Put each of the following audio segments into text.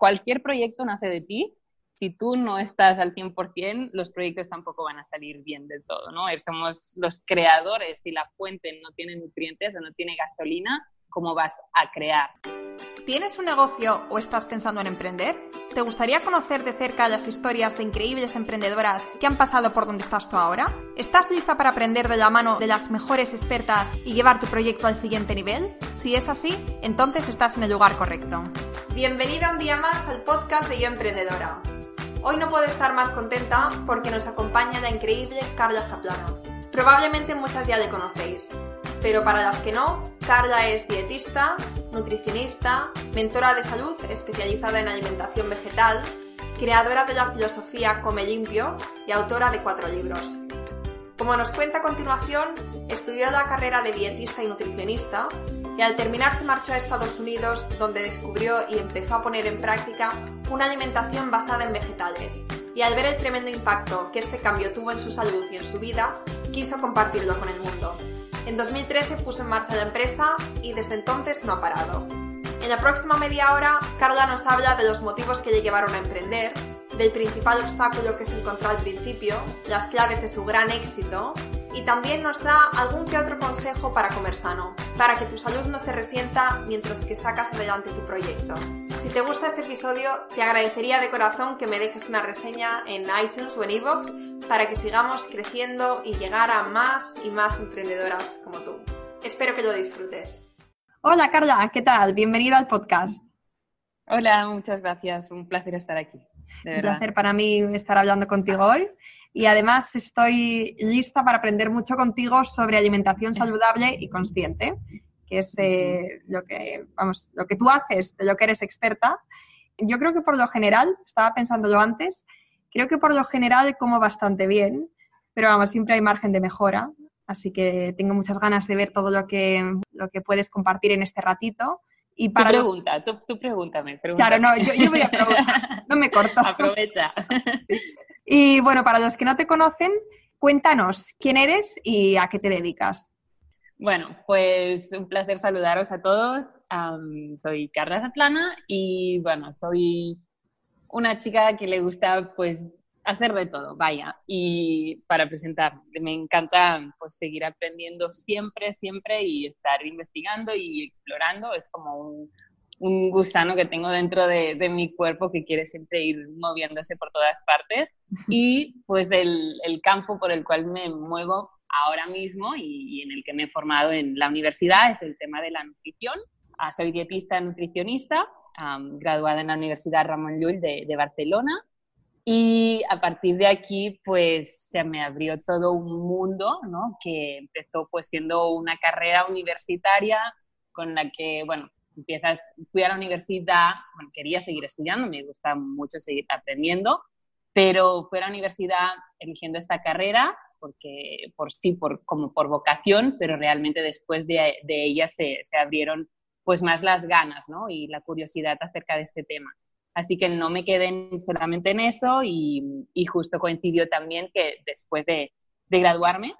cualquier proyecto nace de ti. Si tú no estás al 100%, los proyectos tampoco van a salir bien del todo, ¿no? Somos los creadores y la fuente no tiene nutrientes o no tiene gasolina, ¿cómo vas a crear? ¿Tienes un negocio o estás pensando en emprender? ¿Te gustaría conocer de cerca las historias de increíbles emprendedoras que han pasado por donde estás tú ahora? ¿Estás lista para aprender de la mano de las mejores expertas y llevar tu proyecto al siguiente nivel? Si es así, entonces estás en el lugar correcto. Bienvenida un día más al podcast de Yo Emprendedora. Hoy no puedo estar más contenta porque nos acompaña la increíble Carla Zaplana. Probablemente muchas ya le conocéis, pero para las que no, Carla es dietista, nutricionista, mentora de salud especializada en alimentación vegetal, creadora de la filosofía Come Limpio y autora de cuatro libros. Como nos cuenta a continuación, estudió la carrera de dietista y nutricionista y al terminar se marchó a Estados Unidos donde descubrió y empezó a poner en práctica una alimentación basada en vegetales. Y al ver el tremendo impacto que este cambio tuvo en su salud y en su vida, quiso compartirlo con el mundo. En 2013 puso en marcha la empresa y desde entonces no ha parado. En la próxima media hora, Carla nos habla de los motivos que le llevaron a emprender, del principal obstáculo que se encontró al principio, las claves de su gran éxito y también nos da algún que otro consejo para comer sano, para que tu salud no se resienta mientras que sacas adelante tu proyecto. Si te gusta este episodio, te agradecería de corazón que me dejes una reseña en iTunes o en iVoox para que sigamos creciendo y llegar a más y más emprendedoras como tú. Espero que lo disfrutes. Hola Carla, ¿qué tal? Bienvenida al podcast. Hola, muchas gracias. Un placer estar aquí. Un placer para mí estar hablando contigo hoy. Y además estoy lista para aprender mucho contigo sobre alimentación saludable y consciente, que es eh, lo, que, vamos, lo que tú haces, de lo que eres experta. Yo creo que por lo general, estaba pensándolo antes, creo que por lo general como bastante bien, pero vamos, siempre hay margen de mejora. Así que tengo muchas ganas de ver todo lo que, lo que puedes compartir en este ratito. Y para tu pregunta, tú, pregúntame, Claro, no, yo, voy a preguntar, no me corto. Aprovecha. Y bueno, para los que no te conocen, cuéntanos quién eres y a qué te dedicas. Bueno, pues un placer saludaros a todos. soy Carla Zaplana y bueno, soy una chica que le gusta pues hacer de todo, vaya. Y para presentar, me encanta pues seguir aprendiendo siempre, siempre y estar investigando y explorando. Es como un, un gusano que tengo dentro de, de, mi cuerpo que quiere siempre ir moviéndose por todas partes. Y pues el, el campo por el cual me muevo ahora mismo y, en el que me he formado en la universidad es el tema de la nutrición. Ah, soy dietista nutricionista, graduada en la Universidad Ramón Llull de, de Barcelona y a partir de aquí, pues se me abrió todo un mundo, ¿no? Que empezó pues siendo una carrera universitaria con la que, bueno, empiezas, fui a la universidad, bueno, quería seguir estudiando, me gusta mucho seguir aprendiendo, pero fui a la universidad eligiendo esta carrera porque por sí, por, como por vocación, pero realmente después de, de ella se, se, abrieron pues más las ganas, ¿no? Y la curiosidad acerca de este tema. Así que no me quedé solamente en eso y, y justo coincidió también que después de, de graduarme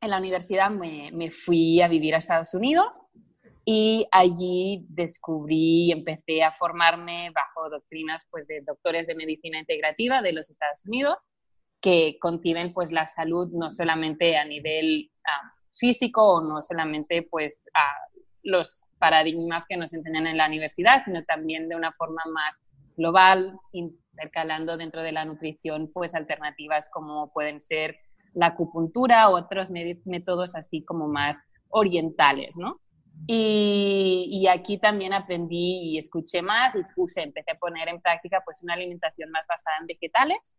en la universidad me, me, fui a vivir a Estados Unidos y allí descubrí y empecé a formarme bajo doctrinas pues, de doctores de medicina integrativa de los Estados Unidos que conciben pues, la salud no solamente a nivel ah, físico o no solamente pues, a los paradigmas que nos enseñan en la universidad, sino también de una forma más global, intercalando dentro de la nutrición pues alternativas como pueden ser la acupuntura u otros métodos así como más orientales, ¿no? Y, aquí también aprendí y escuché más y puse, empecé a poner en práctica pues una alimentación más basada en vegetales.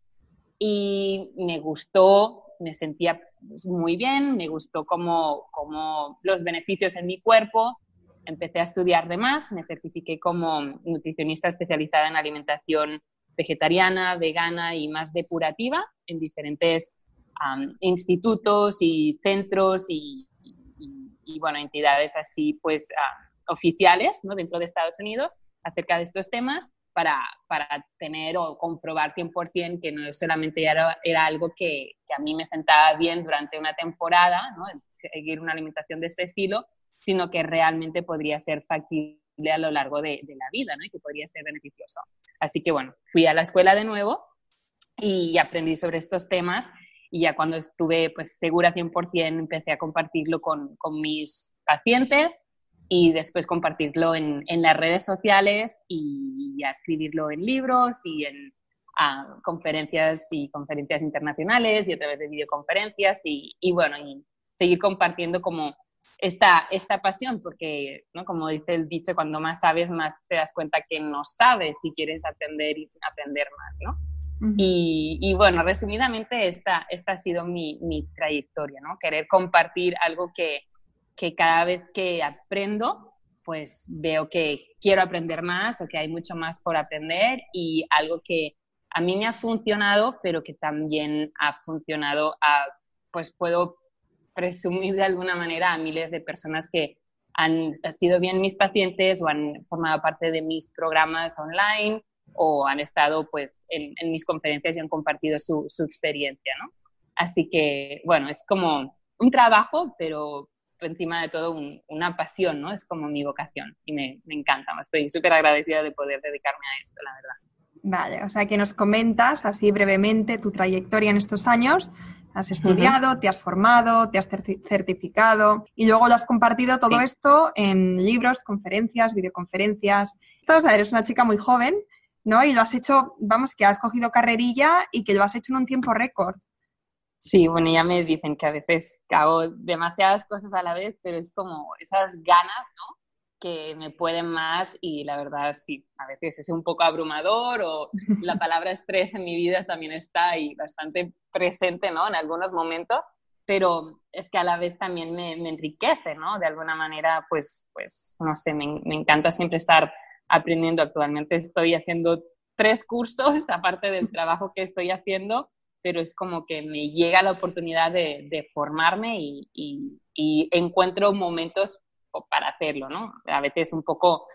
Y me gustó, me sentía pues, muy bien, me gustó como, como los beneficios en mi cuerpo, empecé a estudiar de más, me certifiqué como nutricionista especializada en alimentación vegetariana, vegana y más depurativa en diferentes institutos y centros y, y, bueno, entidades así pues oficiales ¿no? dentro de Estados Unidos acerca de estos temas para, para tener o comprobar 100% que no solamente era, era algo que, que, a mí me sentaba bien durante una temporada, ¿no? seguir una alimentación de este estilo, sino que realmente podría ser factible a lo largo de, de la vida, ¿no? Y que podría ser beneficioso. Así que bueno, fui a la escuela de nuevo y aprendí sobre estos temas y ya cuando estuve pues segura 100% empecé a compartirlo con, con mis pacientes y después compartirlo en, en, las redes sociales y a escribirlo en libros y en conferencias y conferencias internacionales y a través de videoconferencias y, y, bueno, y seguir compartiendo como esta, esta pasión, porque, ¿no? como dice el dicho, cuando más sabes, más te das cuenta que no sabes si quieres aprender y aprender más, ¿no? Y, y, bueno, resumidamente, esta, esta ha sido mi, mi trayectoria, ¿no? Querer compartir algo que, que cada vez que aprendo, pues veo que quiero aprender más o que hay mucho más por aprender y algo que a mí me ha funcionado, pero que también ha funcionado a, pues puedo presumir de alguna manera a miles de personas que han, sido bien mis pacientes o han formado parte de mis programas online o han estado pues en, mis conferencias y han compartido su, su, experiencia, ¿no? Así que, bueno, es como un trabajo, pero encima de todo una pasión, ¿no? Es como mi vocación y me, me encanta. Estoy súper agradecida de poder dedicarme a esto, la verdad. Vale, o sea que nos comentas así brevemente tu trayectoria en estos años Has estudiado, te has formado, te has certificado y luego lo has compartido todo esto en libros, conferencias, videoconferencias. O sea, eres una chica muy joven, ¿no? Y lo has hecho, vamos, que has cogido carrerilla y que lo has hecho en un tiempo récord. Sí, bueno, ya me dicen que a veces hago demasiadas cosas a la vez, pero es como esas ganas, ¿no? que me pueden más y la verdad sí, a veces es un poco abrumador o la palabra estrés en mi vida también está ahí bastante presente, ¿no? En algunos momentos, pero es que a la vez también me, enriquece, ¿no? De alguna manera, pues, pues no sé, me, encanta siempre estar aprendiendo. Actualmente estoy haciendo tres cursos, aparte del trabajo que estoy haciendo, pero es como que me llega la oportunidad de, formarme y, encuentro momentos para hacerlo, ¿no? A veces un poco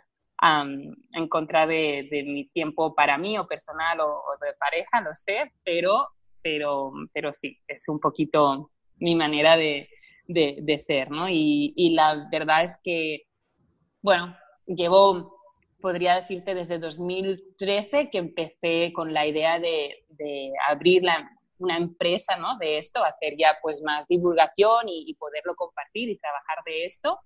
en contra de, mi tiempo para mí o personal o, de pareja, lo sé, pero, pero, pero sí, es un poquito mi manera de, de, ser, ¿no? Y, y, la verdad es que, bueno, llevo, podría decirte, desde 2013 que empecé con la idea de, de abrir la, una empresa, ¿no? De esto, hacer ya pues más divulgación y, y poderlo compartir y trabajar de esto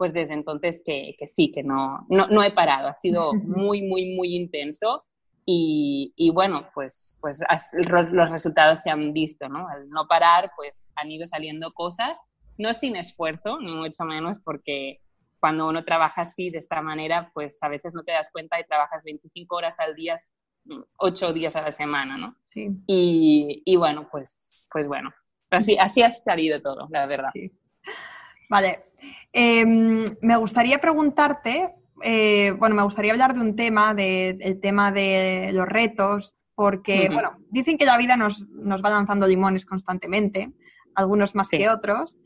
pues desde entonces que, que sí, que no, no, no, he parado, ha sido muy, muy, muy intenso y, y bueno, pues, pues los resultados se han visto, ¿no? Al no parar, pues han ido saliendo cosas, no sin esfuerzo, ni mucho menos, porque cuando uno trabaja así, de esta manera, pues a veces no te das cuenta y trabajas 25 horas al día, 8 días a la semana, ¿no? Sí. Y, y bueno, pues, pues bueno, así, así ha salido todo, la verdad. Sí. Vale. Em, me gustaría preguntarte, eh, bueno, me gustaría hablar de un tema, del tema de los retos, porque, bueno, dicen que la vida nos, va lanzando limones constantemente, algunos más que otros.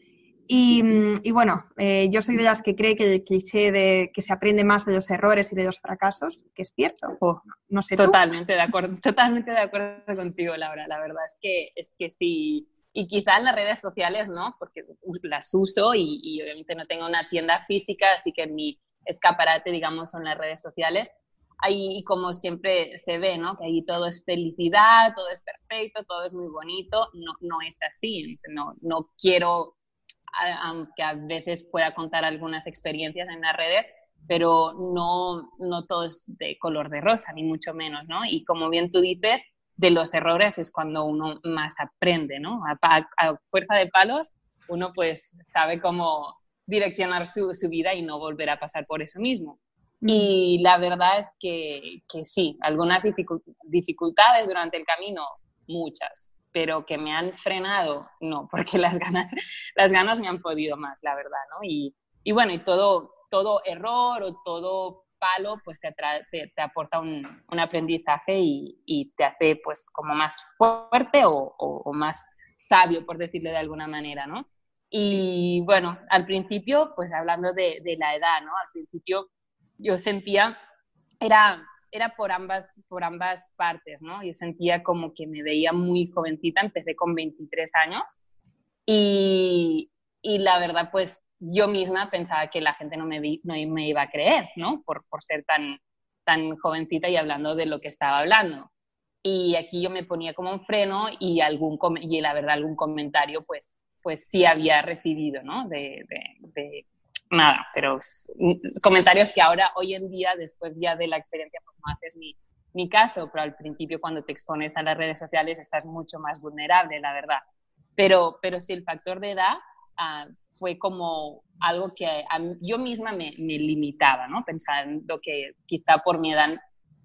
Y, bueno, eh, yo soy de las que cree que el cliché de que se aprende más de los errores y de los fracasos, que es cierto. Oh, no sé. Totalmente de acuerdo, totalmente de acuerdo contigo, Laura. La verdad es que es que sí y quizá en las redes sociales no, porque las uso y, obviamente no tengo una tienda física, así que mi escaparate, digamos, son las redes sociales. Ahí, como siempre se ve, ¿no? Que ahí todo es felicidad, todo es perfecto, todo es muy bonito. No, no es así. No, no quiero, aunque a veces pueda contar algunas experiencias en las redes, pero no, no todo es de color de rosa, ni mucho menos, ¿no? Y como bien tú dices, de los errores es cuando uno más aprende, ¿no? A, fuerza de palos, uno pues sabe cómo direccionar su, vida y no volver a pasar por eso mismo. Mm. Y la verdad es que, que sí, algunas dificultades durante el camino, muchas, pero que me han frenado, no, porque las ganas, las ganas me han podido más, la verdad, ¿no? Y, y bueno, y todo, todo error o todo palo, pues te, te, aporta un, aprendizaje y, te hace pues como más fuerte o, más sabio, por decirlo de alguna manera, ¿no? Y bueno, al principio, pues hablando de, la edad, ¿no? Al principio yo sentía, era, era por, ambas, por ambas partes, ¿no? Yo sentía como que me veía muy jovencita, empecé con 23 años y, y la verdad, pues yo misma pensaba que la gente no me, no me iba a creer, ¿no? Por, por ser tan, tan jovencita y hablando de lo que estaba hablando. Y aquí yo me ponía como un freno y, algún, y la verdad algún comentario pues, pues sí había recibido, ¿no? De, de, nada, pero comentarios que ahora, hoy en día, después ya de la experiencia, pues no haces ni, ni caso, pero al principio cuando te expones a las redes sociales estás mucho más vulnerable, la verdad. Pero, pero sí, el factor de edad ah, fue como algo que yo misma me, me, limitaba, ¿no? Pensando que quizá por mi edad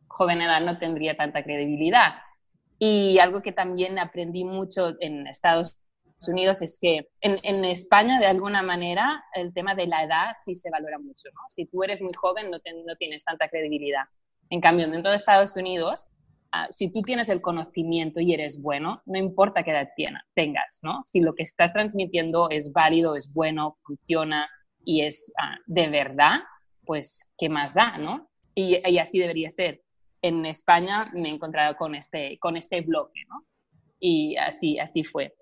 joven edad no tendría tanta credibilidad. Y algo que también aprendí mucho en Estados Unidos es que en, en, España, de alguna manera, el tema de la edad sí se valora mucho. ¿no? Si tú eres muy joven, no, no tienes tanta credibilidad. En cambio, dentro de Estados Unidos, uh, si tú tienes el conocimiento y eres bueno, no importa qué edad tengas, ¿no? Si lo que estás transmitiendo es válido, es bueno, funciona y es uh, de verdad, pues, ¿qué más da, no? Y, y así debería ser en España me he encontrado con este, con este bloque, ¿no? Y así, así fue.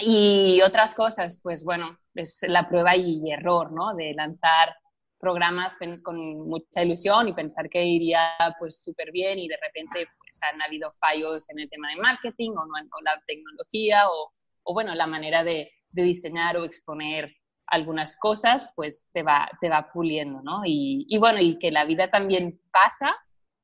Y otras cosas, pues bueno, es la prueba y error, ¿no? De lanzar programas con mucha ilusión y pensar que iría pues súper bien y de repente pues han habido fallos en el tema de marketing o, no, la tecnología o, bueno, la manera de, diseñar o exponer algunas cosas, pues te va, te va puliendo, ¿no? Y, y bueno, y que la vida también pasa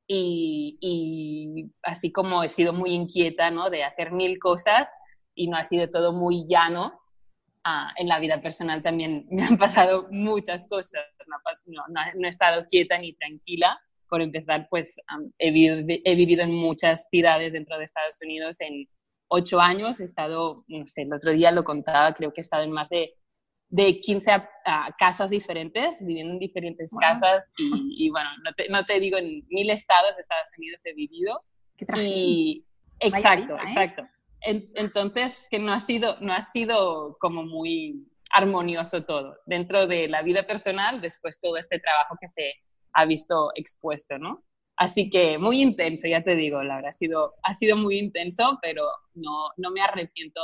y, así como he sido muy inquieta, ¿no? De hacer mil cosas y no ha sido todo muy llano, ah, en la vida personal también me han pasado muchas cosas. No, no, he estado quieta ni tranquila. Por empezar, pues he, vivido, he vivido en muchas ciudades dentro de Estados Unidos en ocho años. He estado, no sé, el otro día lo contaba, creo que he estado en más de de 15 casas diferentes, viviendo en diferentes casas y, bueno, no te, no te, digo en mil estados de Estados Unidos he vivido. y exacto, ¿eh? exacto. Entonces, que no ha, sido, no ha sido como muy armonioso todo. Dentro de la vida personal, después todo este trabajo que se ha visto expuesto, ¿no? Así que muy intenso, ya te digo, la verdad, ha sido, ha sido muy intenso, pero no, no me arrepiento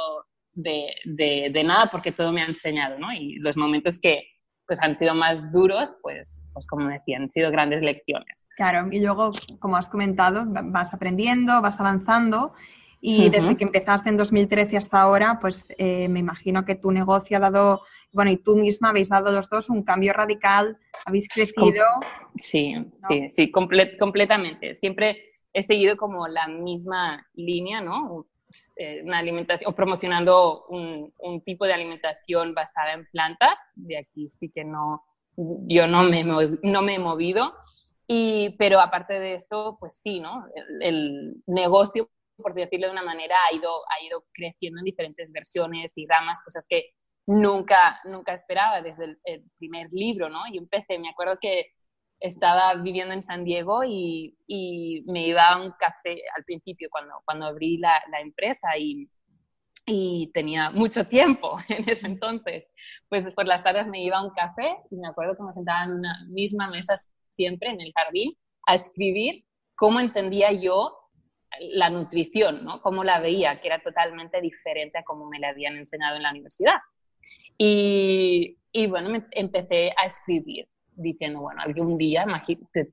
de, de, nada porque todo me ha enseñado, ¿no? Y los momentos que pues han sido más duros, pues, pues como decía, han sido grandes lecciones. Claro, y luego, como has comentado, vas aprendiendo, vas avanzando y desde que empezaste en 2013 hasta ahora, pues eh, me imagino que tu negocio ha dado, bueno, y tú misma habéis dado los dos un cambio radical, habéis crecido. sí, sí, sí, completamente. Siempre he seguido como la misma línea, ¿no? Eh, una alimentación o promocionando un, un, tipo de alimentación basada en plantas. De aquí sí que no, yo no me, no me he movido. Y, pero aparte de esto, pues sí, ¿no? El, negocio, por decirlo de una manera, ha ido, ha ido creciendo en diferentes versiones y ramas, cosas que nunca, nunca esperaba desde el, primer libro, ¿no? Y empecé, me acuerdo que estaba viviendo en San Diego y, y, me iba a un café al principio cuando, cuando abrí la, la empresa y, y, tenía mucho tiempo en ese entonces. Pues por las tardes me iba a un café y me acuerdo que me sentaba en una misma mesa siempre en el jardín a escribir cómo entendía yo la nutrición, ¿no? Cómo la veía, que era totalmente diferente a cómo me la habían enseñado en la universidad. Y, y bueno, me empecé a escribir diciendo, bueno, algún día,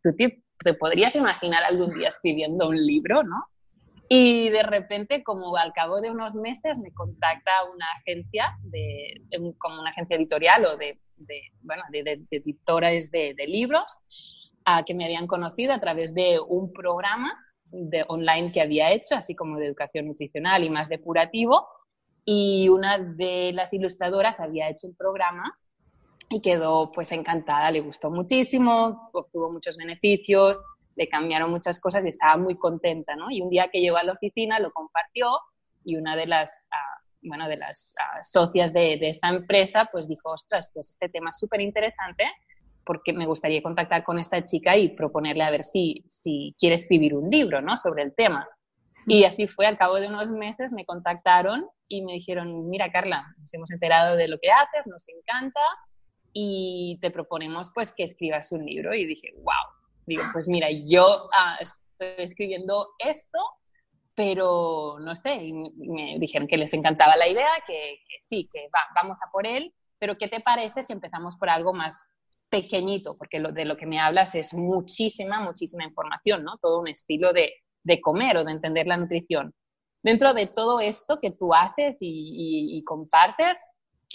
tú te, podrías imaginar algún día escribiendo un libro, ¿no? Y de repente, como al cabo de unos meses, me contacta una agencia, de, como una agencia editorial o de, bueno, de, editores de, libros, a que me habían conocido a través de un programa de online que había hecho, así como de educación nutricional y más depurativo. Y una de las ilustradoras había hecho un programa y quedó pues encantada, le gustó muchísimo, obtuvo muchos beneficios, le cambiaron muchas cosas y estaba muy contenta, ¿no? Y un día que llegó a la oficina lo compartió y una de las, ah, bueno, de las ah, socias de, de, esta empresa pues dijo, ostras, pues este tema es súper interesante porque me gustaría contactar con esta chica y proponerle a ver si, si quiere escribir un libro, ¿no? Sobre el tema. Y así fue, al cabo de unos meses me contactaron y me dijeron, mira Carla, nos hemos enterado de lo que haces, nos encanta, y te proponemos pues que escribas un libro y dije, wow, digo, pues mira, yo ah, estoy escribiendo esto, pero no sé, y me dijeron que les encantaba la idea, que, sí, que va, vamos a por él, pero ¿qué te parece si empezamos por algo más pequeñito, porque lo, de lo que me hablas es muchísima, muchísima información, ¿no? Todo un estilo de, de comer o de entender la nutrición. Dentro de todo esto que tú haces y, compartes,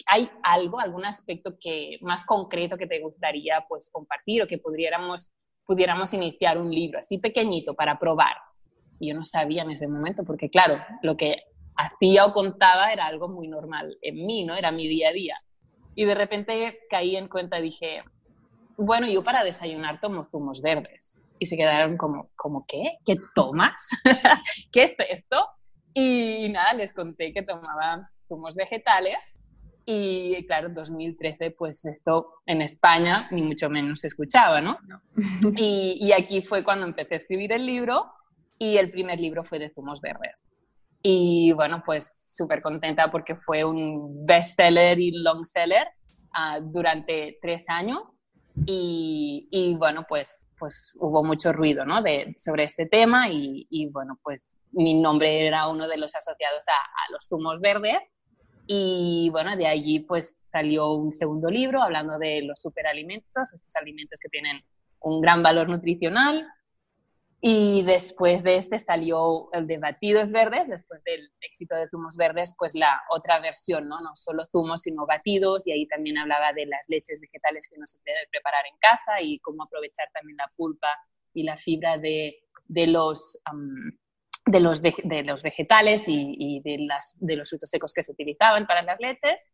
¿hay algo, algún aspecto que, más concreto que te gustaría pues, compartir o que pudiéramos, pudiéramos iniciar un libro así pequeñito para probar? Y yo no sabía en ese momento, porque claro, lo que hacía o contaba era algo muy normal en mí, ¿no? Era mi día a día. Y de repente caí en cuenta y dije, bueno, yo para desayunar tomo zumos verdes. Y se quedaron como, ¿como qué? ¿Qué tomas? ¿Qué es esto? Y nada, les conté que tomaba zumos vegetales y claro, 2013, pues esto en España ni mucho menos se escuchaba, ¿no? Y, y, aquí fue cuando empecé a escribir el libro y el primer libro fue de zumos verdes. Y bueno, pues súper contenta porque fue un bestseller y long seller uh, durante tres años. Y, y, bueno, pues, pues hubo mucho ruido ¿no? de, sobre este tema y, y, bueno, pues mi nombre era uno de los asociados a, a, los zumos verdes y bueno, de allí pues salió un segundo libro hablando de los superalimentos, estos alimentos que tienen un gran valor nutricional y después de este salió el de batidos verdes, después del éxito de zumos verdes, pues la otra versión, ¿no? No solo zumos, sino batidos, y ahí también hablaba de las leches vegetales que no se puede preparar en casa y cómo aprovechar también la pulpa y la fibra de, de los... de los, vegetales y, y de, las, de los frutos secos que se utilizaban para las leches.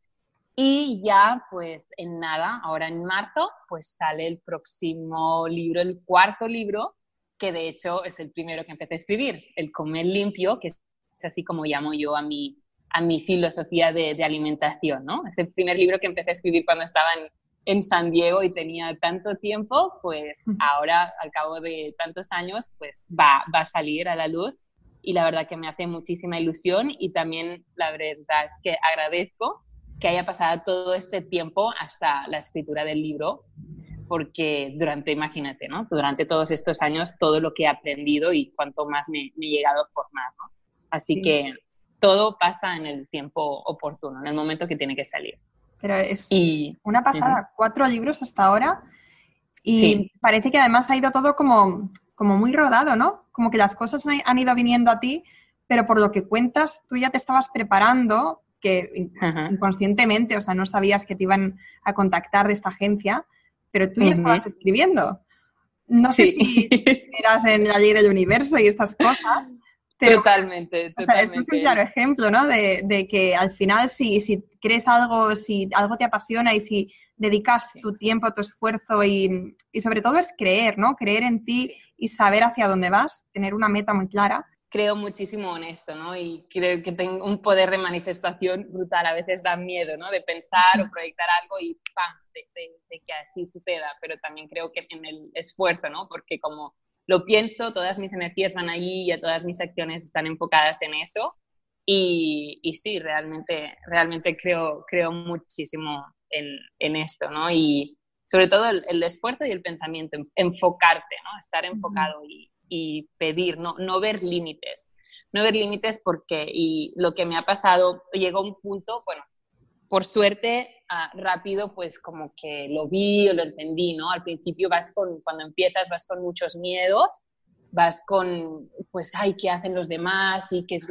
Y ya, pues en nada, ahora en marzo, pues sale el próximo libro, el cuarto libro, que de hecho es el primero que empecé a escribir, el comer limpio, que es así como llamo yo a mi, a mi filosofía de, de alimentación, ¿no? Es el primer libro que empecé a escribir cuando estaba en, en San Diego y tenía tanto tiempo, pues ahora, al cabo de tantos años, pues va, va a salir a la luz y la verdad que me hace muchísima ilusión y también la verdad es que agradezco que haya pasado todo este tiempo hasta la escritura del libro, porque durante, imagínate, ¿no? Durante todos estos años, todo lo que he aprendido y cuanto más me, he llegado a formar, ¿no? Así que todo pasa en el tiempo oportuno, en el momento que tiene que salir. Pero es y, una pasada, cuatro libros hasta ahora y parece que además ha ido todo como, como muy rodado, ¿no? Como que las cosas han ido viniendo a ti, pero por lo que cuentas, tú ya te estabas preparando, que inconscientemente, o sea, no sabías que te iban a contactar de esta agencia, pero tú ya estabas escribiendo. No sé si eras en la ley del universo y estas cosas. totalmente, totalmente. O sea, esto es un claro ejemplo, ¿no? De, de, que al final si, si crees algo, si algo te apasiona y si dedicas tu tiempo, tu esfuerzo y, y, sobre todo es creer, ¿no? Creer en ti y saber hacia dónde vas, tener una meta muy clara creo muchísimo en esto, ¿no? Y creo que tengo un poder de manifestación brutal. A veces da miedo, ¿no? De pensar o proyectar algo y ¡pam! De, que así suceda. Pero también creo que en el esfuerzo, ¿no? Porque como lo pienso, todas mis energías van allí y todas mis acciones están enfocadas en eso. Y, y sí, realmente, realmente creo, creo muchísimo en, en esto, ¿no? Y sobre todo el, el, esfuerzo y el pensamiento, enfocarte, ¿no? Estar enfocado y, y pedir, no, no ver límites. No ver límites porque, y lo que me ha pasado, llegó un punto, bueno, por suerte, ah, rápido, pues como que lo vi o lo entendí, ¿no? Al principio vas con, cuando empiezas, vas con muchos miedos, vas con, pues, ay, ¿qué hacen los demás? Y qué es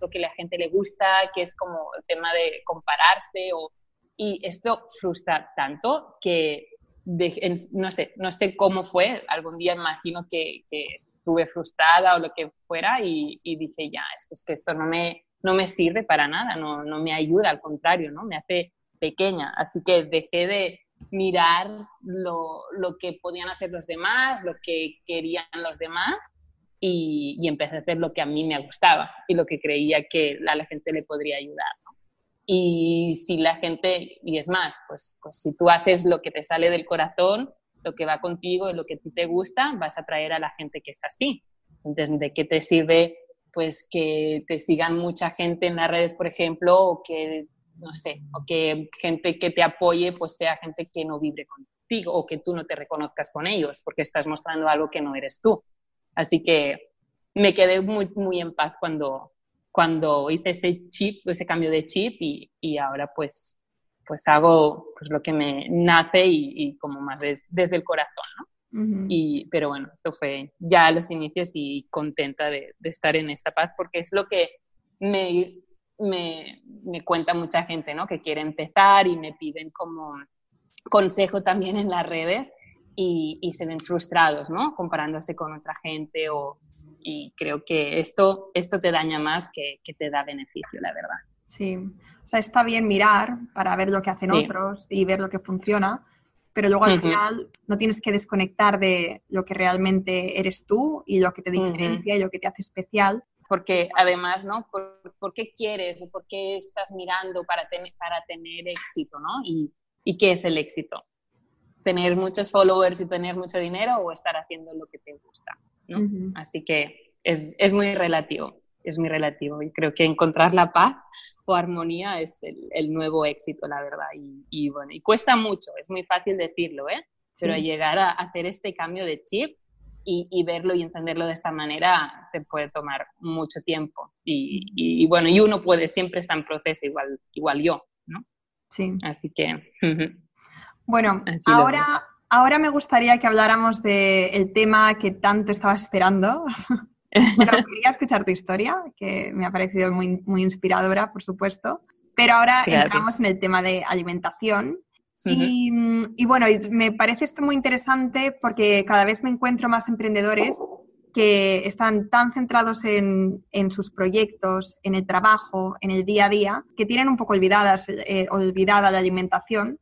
lo que la gente le gusta, que es como el tema de compararse o, y esto frustra tanto que no sé, no sé cómo fue, algún día imagino que, que estuve frustrada o lo que fuera y, dije, ya, es que esto no me, no me sirve para nada, no, no me ayuda, al contrario, ¿no? Me hace pequeña. Así que dejé de mirar lo, lo que podían hacer los demás, lo que querían los demás y, y, empecé a hacer lo que a mí me gustaba y lo que creía que la gente le podría ayudar. Y si la gente, y es más, pues, pues si tú haces lo que te sale del corazón, lo que va contigo, lo que a ti te gusta, vas a atraer a la gente que es así. Entonces, ¿de qué te sirve pues que te sigan mucha gente en las redes, por ejemplo, o que, no sé, o que gente que te apoye, pues sea gente que no vibre contigo o que tú no te reconozcas con ellos, porque estás mostrando algo que no eres tú. Así que me quedé muy, muy en paz cuando, cuando hice ese chip, ese cambio de chip y, y ahora pues pues hago pues, lo que me nace y, como más desde el corazón, ¿no? y, pero bueno, esto fue ya a los inicios y contenta de, de, estar en esta paz porque es lo que me, me, me, cuenta mucha gente, ¿no? Que quiere empezar y me piden como consejo también en las redes y, y se ven frustrados, ¿no? Comparándose con otra gente o, y creo que esto, esto te daña más que, que, te da beneficio, la verdad. Sí, o sea, está bien mirar para ver lo que hacen otros y ver lo que funciona, pero luego al final no tienes que desconectar de lo que realmente eres tú y lo que te diferencia y lo que te hace especial. Porque además, ¿no? ¿Por, qué quieres o por qué estás mirando para, tener para tener éxito, ¿no? Y, ¿Y qué es el éxito? ¿Tener muchos followers y tener mucho dinero o estar haciendo lo que te gusta, ¿no? Así que es, es muy relativo es muy relativo y creo que encontrar la paz o armonía es el, nuevo éxito, la verdad. Y, bueno, y cuesta mucho, es muy fácil decirlo, ¿eh? Pero llegar a hacer este cambio de chip y, verlo y entenderlo de esta manera te puede tomar mucho tiempo. Y, bueno, y uno puede siempre estar en proceso igual, igual yo, ¿no? Sí. Así que... Bueno, ahora, ahora me gustaría que habláramos del tema que tanto estaba esperando. Bueno, quería escuchar tu historia, que me ha parecido muy, muy inspiradora, por supuesto. Pero ahora entramos en el tema de alimentación. y, y, bueno, me parece esto muy interesante porque cada vez me encuentro más emprendedores que están tan centrados en, en, sus proyectos, en el trabajo, en el día a día, que tienen un poco olvidadas, eh, olvidada la alimentación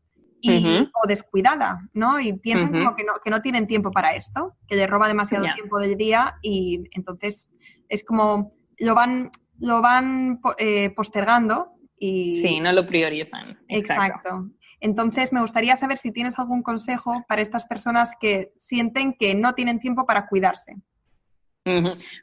o descuidada, ¿no? Y piensan como que no, que no tienen tiempo para esto, que les roba demasiado tiempo del día y entonces es como lo van, lo van eh, postergando y... Sí, no lo priorizan. Exacto. Entonces, me gustaría saber si tienes algún consejo para estas personas que sienten que no tienen tiempo para cuidarse.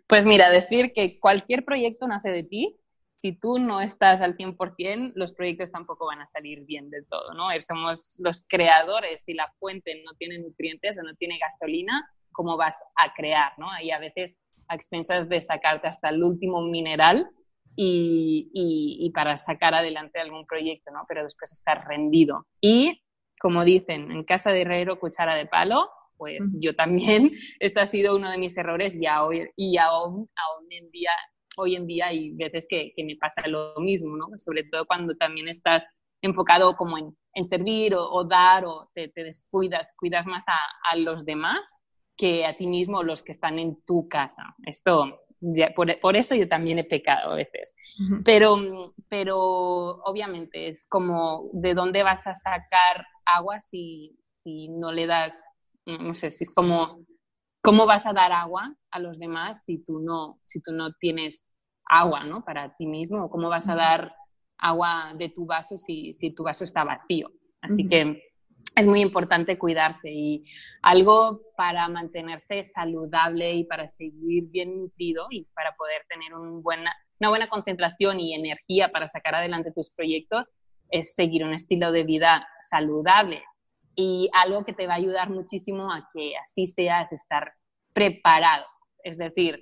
Pues mira, decir que cualquier proyecto nace de ti si tú no estás al 100%, los proyectos tampoco van a salir bien del todo, ¿no? Somos los creadores y la fuente no tiene nutrientes o no tiene gasolina, ¿cómo vas a crear, no? Y a veces a expensas de sacarte hasta el último mineral y, y, para sacar adelante algún proyecto, ¿no? Pero después estar rendido. Y, como dicen, en casa de herrero, cuchara de palo, pues yo también, este ha sido uno de mis errores y, hoy, y aún, aún en día hoy en día hay veces que, que me pasa lo mismo, ¿no? Sobre todo cuando también estás enfocado como en, en servir o, dar o te, te, descuidas, cuidas más a, a, los demás que a ti mismo los que están en tu casa. Esto, por, por eso yo también he pecado a veces. pero, pero obviamente es como de dónde vas a sacar agua si, si no le das, no sé, si es como ¿cómo vas a dar agua a los demás si tú no, si tú no tienes agua ¿no? para ti mismo? ¿Cómo vas a dar agua de tu vaso si, si tu vaso está vacío? Así que es muy importante cuidarse y algo para mantenerse saludable y para seguir bien nutrido y para poder tener un buena, una buena concentración y energía para sacar adelante tus proyectos es seguir un estilo de vida saludable y algo que te va a ayudar muchísimo a que así seas estar preparado. Es decir,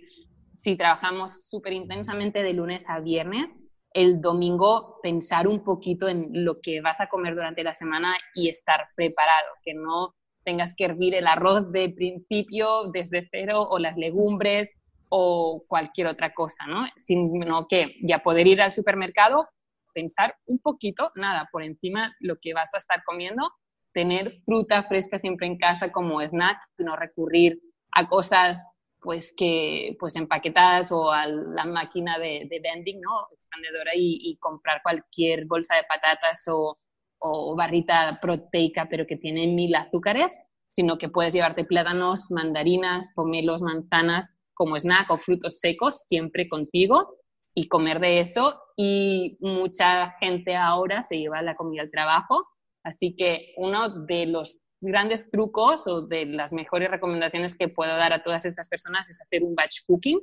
si trabajamos súper intensamente de lunes a viernes, el domingo pensar un poquito en lo que vas a comer durante la semana y estar preparado, que no tengas que hervir el arroz de principio desde cero o las legumbres o cualquier otra cosa, ¿no? Sino que ya poder ir al supermercado, pensar un poquito, nada, por encima lo que vas a estar comiendo tener fruta fresca siempre en casa como snack, no recurrir a cosas pues que pues empaquetadas o a la máquina de, vending, ¿no? Expandedora y, comprar cualquier bolsa de patatas o, o, barrita proteica pero que tiene mil azúcares, sino que puedes llevarte plátanos, mandarinas, pomelos, manzanas como snack o frutos secos siempre contigo y comer de eso. Y mucha gente ahora se lleva la comida al trabajo Así que uno de los grandes trucos o de las mejores recomendaciones que puedo dar a todas estas personas es hacer un batch cooking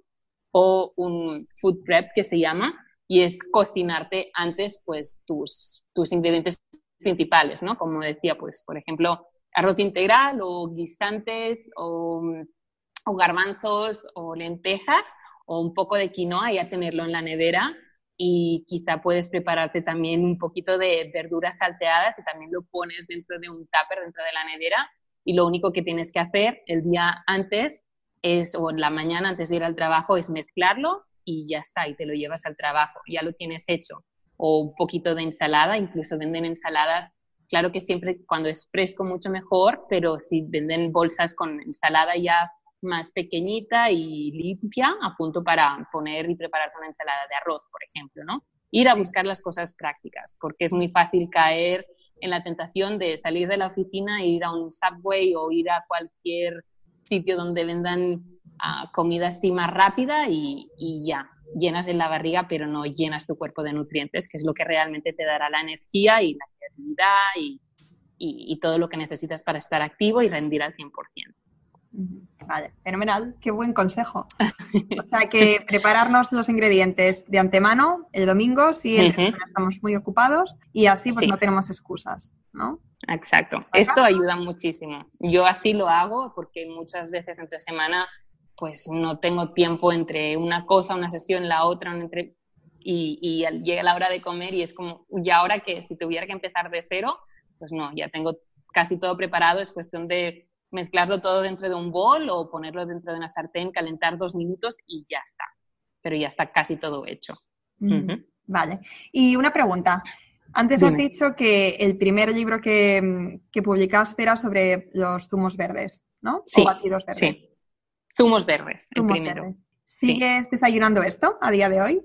o un food prep que se llama y es cocinarte antes pues tus, tus ingredientes principales, ¿no? Como decía, pues por ejemplo, arroz integral o guisantes o, garbanzos o lentejas o un poco de quinoa y a tenerlo en la nevera y quizá puedes prepararte también un poquito de verduras salteadas y también lo pones dentro de un tupper, dentro de la nevera y lo único que tienes que hacer el día antes es, o en la mañana antes de ir al trabajo, es mezclarlo y ya está, y te lo llevas al trabajo, ya lo tienes hecho. O un poquito de ensalada, incluso venden ensaladas, claro que siempre cuando es fresco mucho mejor, pero si venden bolsas con ensalada ya más pequeñita y limpia, a punto para poner y preparar una ensalada de arroz, por ejemplo, ¿no? Ir a buscar las cosas prácticas, porque es muy fácil caer en la tentación de salir de la oficina e ir a un subway o ir a cualquier sitio donde vendan uh, comida así más rápida y, y, ya, llenas en la barriga, pero no llenas tu cuerpo de nutrientes, que es lo que realmente te dará la energía y la creatividad y, y, y todo lo que necesitas para estar activo y rendir al 100%. Vale, fenomenal, qué buen consejo. O sea que prepararnos los ingredientes de antemano el domingo si estamos muy ocupados y así pues no tenemos excusas, ¿no? Exacto, esto ayuda muchísimo. Yo así lo hago porque muchas veces entre semana pues no tengo tiempo entre una cosa, una sesión, la otra, entre... y, y llega la hora de comer y es como, ya ahora que si tuviera que empezar de cero, pues no, ya tengo casi todo preparado, es cuestión de mezclarlo todo dentro de un bol o ponerlo dentro de una sartén, calentar dos minutos y ya está. Pero ya está casi todo hecho. Mm, vale. Y una pregunta. Antes has dicho que el primer libro que, publicaste era sobre los zumos verdes, ¿no? Sí. batidos verdes. Sí. Zumos verdes, el primero. ¿Sigues desayunando esto a día de hoy?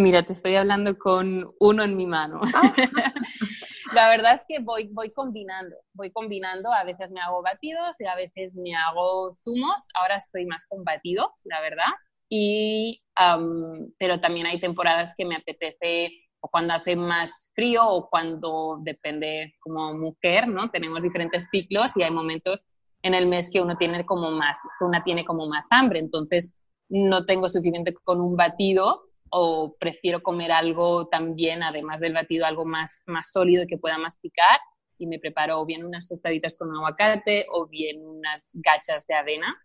Mira, te estoy hablando con uno en mi mano. Ah. la verdad es que voy, voy combinando, voy combinando, a veces me hago batidos y a veces me hago zumos, ahora estoy más con batidos, la verdad, y, pero también hay temporadas que me apetece o cuando hace más frío o cuando depende como mujer, ¿no? Tenemos diferentes ciclos y hay momentos en el mes que uno tiene como más, una tiene como más hambre, entonces no tengo suficiente con un batido o prefiero comer algo también, además del batido, algo más, más sólido que pueda masticar y me preparo o bien unas tostaditas con aguacate o bien unas gachas de avena,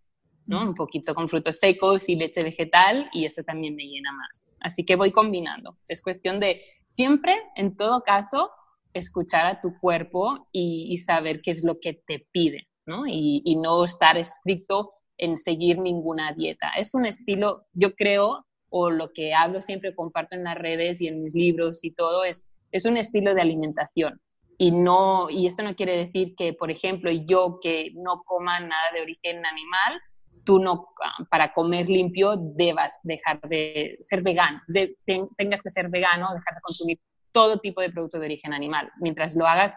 ¿no? Un poquito con frutos secos y leche vegetal y eso también me llena más. Así que voy combinando. Es cuestión de siempre, en todo caso, escuchar a tu cuerpo y, saber qué es lo que te pide, ¿no? Y, y no estar estricto en seguir ninguna dieta. Es un estilo, yo creo, o lo que hablo siempre, comparto en las redes y en mis libros y todo, es, es un estilo de alimentación. Y, no, y esto no quiere decir que, por ejemplo, yo que no coma nada de origen animal, tú no, para comer limpio, debas dejar de ser vegano, tengas que ser vegano, dejar de consumir todo tipo de producto de origen animal. Mientras lo hagas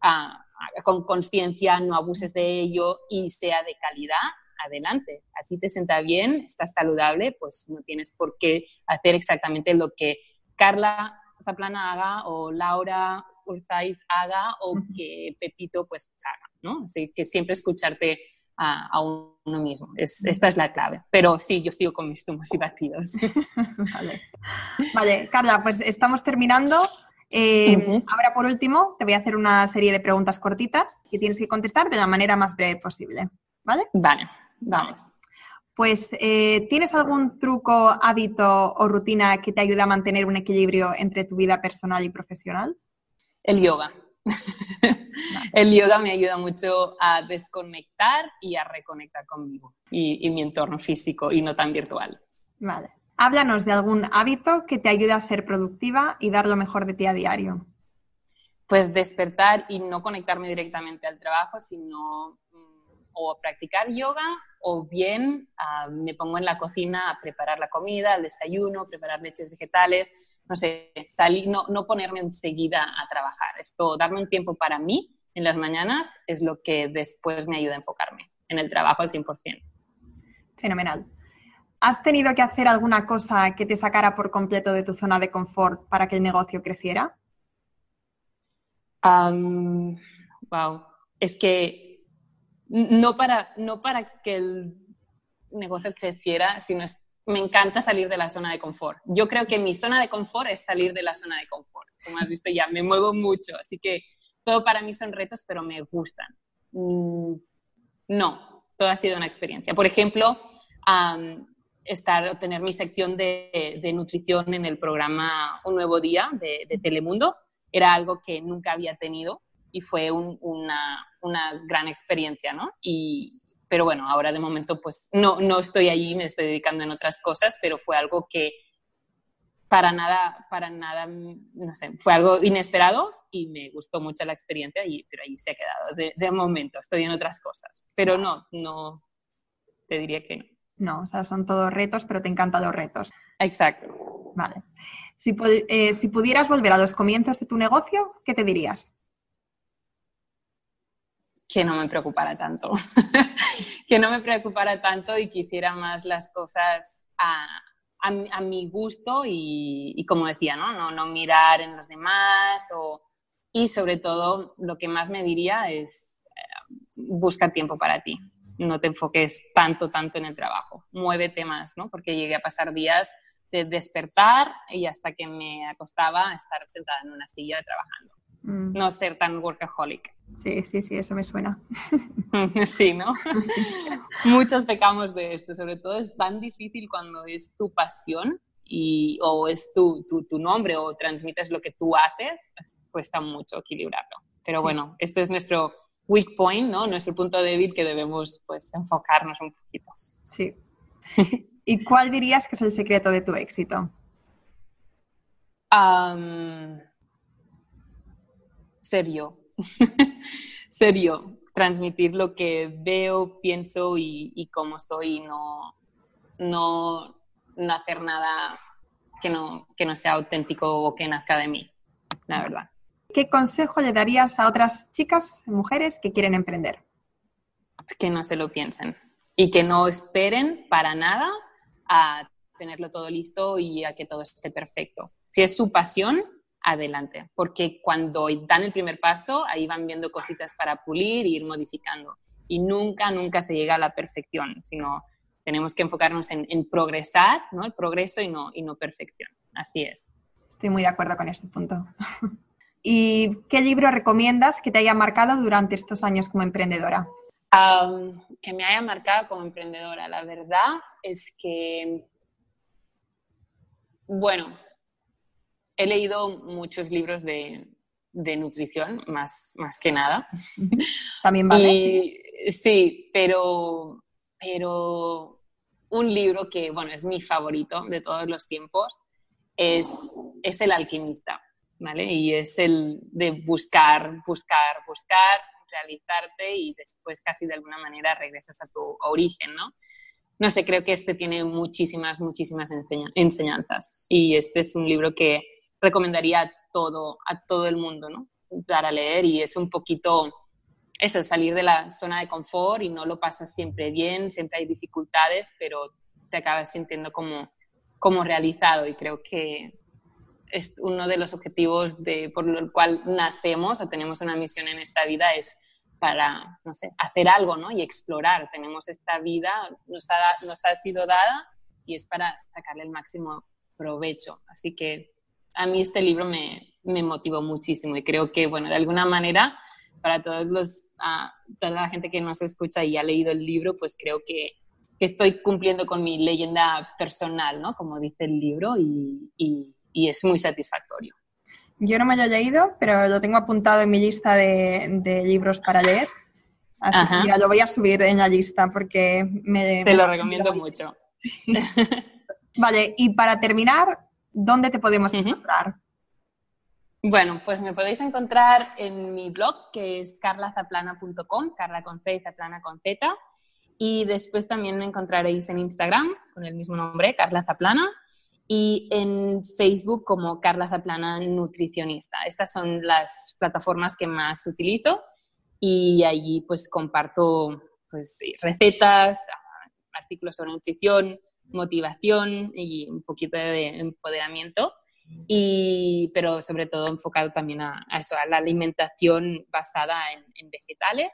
ah, con conciencia, no abuses de ello y sea de calidad, adelante. A ti te sienta bien, estás saludable, pues no tienes por qué hacer exactamente lo que Carla Zaplana haga o Laura Urzáis haga o que Pepito pues haga, ¿no? Así que siempre escucharte a, uno mismo. Es, esta es la clave. Pero sí, yo sigo con mis zumos y batidos. vale. vale, Carla, pues estamos terminando. Eh, ahora, por último, te voy a hacer una serie de preguntas cortitas que tienes que contestar de la manera más breve posible. ¿Vale? Vale. Vamos. Pues, eh, ¿tienes algún truco, hábito o rutina que te ayude a mantener un equilibrio entre tu vida personal y profesional? El yoga. El yoga me ayuda mucho a desconectar y a reconectar conmigo y, y mi entorno físico y no tan virtual. Vale. Háblanos de algún hábito que te ayude a ser productiva y dar lo mejor de ti a diario. Pues despertar y no conectarme directamente al trabajo, sino o practicar yoga o bien ah, me pongo en la cocina a preparar la comida, el desayuno, preparar leches vegetales, no sé, salir, no, no ponerme enseguida a trabajar. Esto, darme un tiempo para mí en las mañanas es lo que después me ayuda a enfocarme en el trabajo al 100%. Fenomenal. ¿Has tenido que hacer alguna cosa que te sacara por completo de tu zona de confort para que el negocio creciera? wow. Es que no para, no para que el negocio creciera, sino es, me encanta salir de la zona de confort. Yo creo que mi zona de confort es salir de la zona de confort. Como has visto ya, me muevo mucho, así que todo para mí son retos, pero me gustan. Mm, no, todo ha sido una experiencia. Por ejemplo, estar, tener mi sección de, nutrición en el programa Un Nuevo Día de, Telemundo. Era algo que nunca había tenido y fue una, una, gran experiencia, ¿no? Y, pero bueno, ahora de momento pues no, no estoy allí, me estoy dedicando en otras cosas, pero fue algo que para nada, para nada, no sé, fue algo inesperado y me gustó mucho la experiencia, y, pero ahí se ha quedado de, de momento, estoy en otras cosas. Pero no, no, te diría que no. No, o sea, son todos retos, pero te encantan los retos. Exacto. Vale. Si, eh, si pudieras volver a los comienzos de tu negocio, ¿qué te dirías? Que no me preocupara tanto. que no me preocupara tanto y que hiciera más las cosas a, a, mi gusto y, como decía, ¿no? ¿no? No mirar en los demás o, y sobre todo lo que más me diría es eh, busca tiempo para ti no te enfoques tanto, tanto en el trabajo. Muévete más, ¿no? Porque llegué a pasar días de despertar y hasta que me acostaba estar sentada en una silla trabajando. Mm. No ser tan workaholic. Sí, sí, sí, eso me suena. sí, ¿no? Muchos pecamos de esto, sobre todo es tan difícil cuando es tu pasión y, o es tu, tu, tu nombre o transmites lo que tú haces, cuesta mucho equilibrarlo. Pero bueno, este es nuestro weak point, ¿no? Nuestro punto débil que debemos pues enfocarnos un poquito. Sí. ¿Y cuál dirías que es el secreto de tu éxito? Um, serio. serio. Transmitir lo que veo, pienso y, y cómo soy no, no, no hacer nada que no, que no sea auténtico o que nazca de mí, la verdad. ¿qué consejo le darías a otras chicas, mujeres que quieren emprender? Que no se lo piensen y que no esperen para nada a tenerlo todo listo y a que todo esté perfecto. Si es su pasión, adelante, porque cuando dan el primer paso, ahí van viendo cositas para pulir e ir modificando. Y nunca, nunca se llega a la perfección, sino tenemos que enfocarnos en, progresar, ¿no? El progreso y no, y no perfección. Así es. Estoy muy de acuerdo con este punto. ¿Y qué libro recomiendas que te haya marcado durante estos años como emprendedora? que me haya marcado como emprendedora. La verdad es que, bueno, he leído muchos libros de, nutrición, más, más que nada. También vale. sí, pero, pero un libro que, bueno, es mi favorito de todos los tiempos es, es El alquimista ¿vale? Y es el de buscar, buscar, buscar, realizarte y después casi de alguna manera regresas a tu origen, ¿no? No sé, creo que este tiene muchísimas, muchísimas enseñanzas y este es un libro que recomendaría a todo, a todo el mundo, ¿no? Para leer y es un poquito eso, salir de la zona de confort y no lo pasas siempre bien, siempre hay dificultades, pero te acabas sintiendo como, como realizado y creo que es uno de los objetivos de, por el cual nacemos o tenemos una misión en esta vida es para, no sé, hacer algo, ¿no? Y explorar. Tenemos esta vida, nos ha, nos ha sido dada y es para sacarle el máximo provecho. Así que a mí este libro me, me motivó muchísimo y creo que, bueno, de alguna manera, para todos los, uh, toda la gente que nos escucha y ha leído el libro, pues creo que, que estoy cumpliendo con mi leyenda personal, ¿no? Como dice el libro y, y y es muy satisfactorio. Yo no me lo he leído, pero lo tengo apuntado en mi lista de, libros para leer. Así que ya lo voy a subir en la lista porque me... Te lo recomiendo mucho. vale, y para terminar, ¿dónde te podemos encontrar? Bueno, pues me podéis encontrar en mi blog, que es carlazaplana.com, carla con C y zaplana con Z. Y después también me encontraréis en Instagram con el mismo nombre, Carla Zaplana y en Facebook como Carla Zaplana Nutricionista. Estas son las plataformas que más utilizo y allí pues comparto pues, recetas, artículos sobre nutrición, motivación y un poquito de empoderamiento, y, pero sobre todo enfocado también a, eso, a la alimentación basada en, vegetales.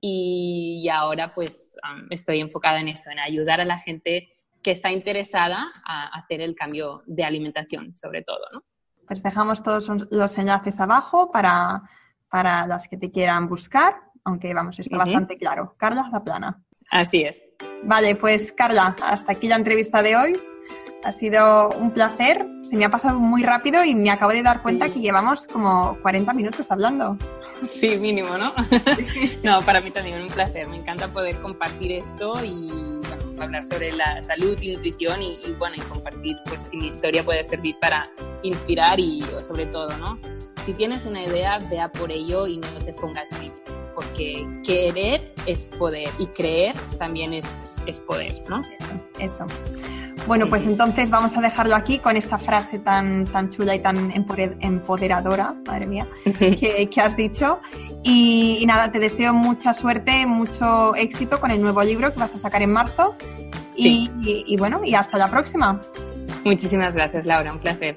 Y, ahora pues estoy enfocada en eso, en ayudar a la gente que está interesada a hacer el cambio de alimentación, sobre todo, ¿no? Pues dejamos todos los enlaces abajo para, para las que te quieran buscar, aunque vamos, está bastante claro. Carla Zaplana. Así es. Vale, pues Carla, hasta aquí la entrevista de hoy. Ha sido un placer, se me ha pasado muy rápido y me acabo de dar cuenta que llevamos como 40 minutos hablando. Sí, mínimo, ¿no? no, para mí también un placer. Me encanta poder compartir esto y hablar sobre la salud y nutrición y, bueno, y compartir pues si mi historia puede servir para inspirar y sobre todo, ¿no? Si tienes una idea, vea por ello y no te pongas límites, porque querer es poder y creer también es, es poder, ¿no? Eso. Bueno, pues entonces vamos a dejarlo aquí con esta frase tan, tan chula y tan empoderadora, madre mía, que, has dicho. Y, nada, te deseo mucha suerte, mucho éxito con el nuevo libro que vas a sacar en marzo. y bueno, y hasta la próxima. Muchísimas gracias, Laura, un placer.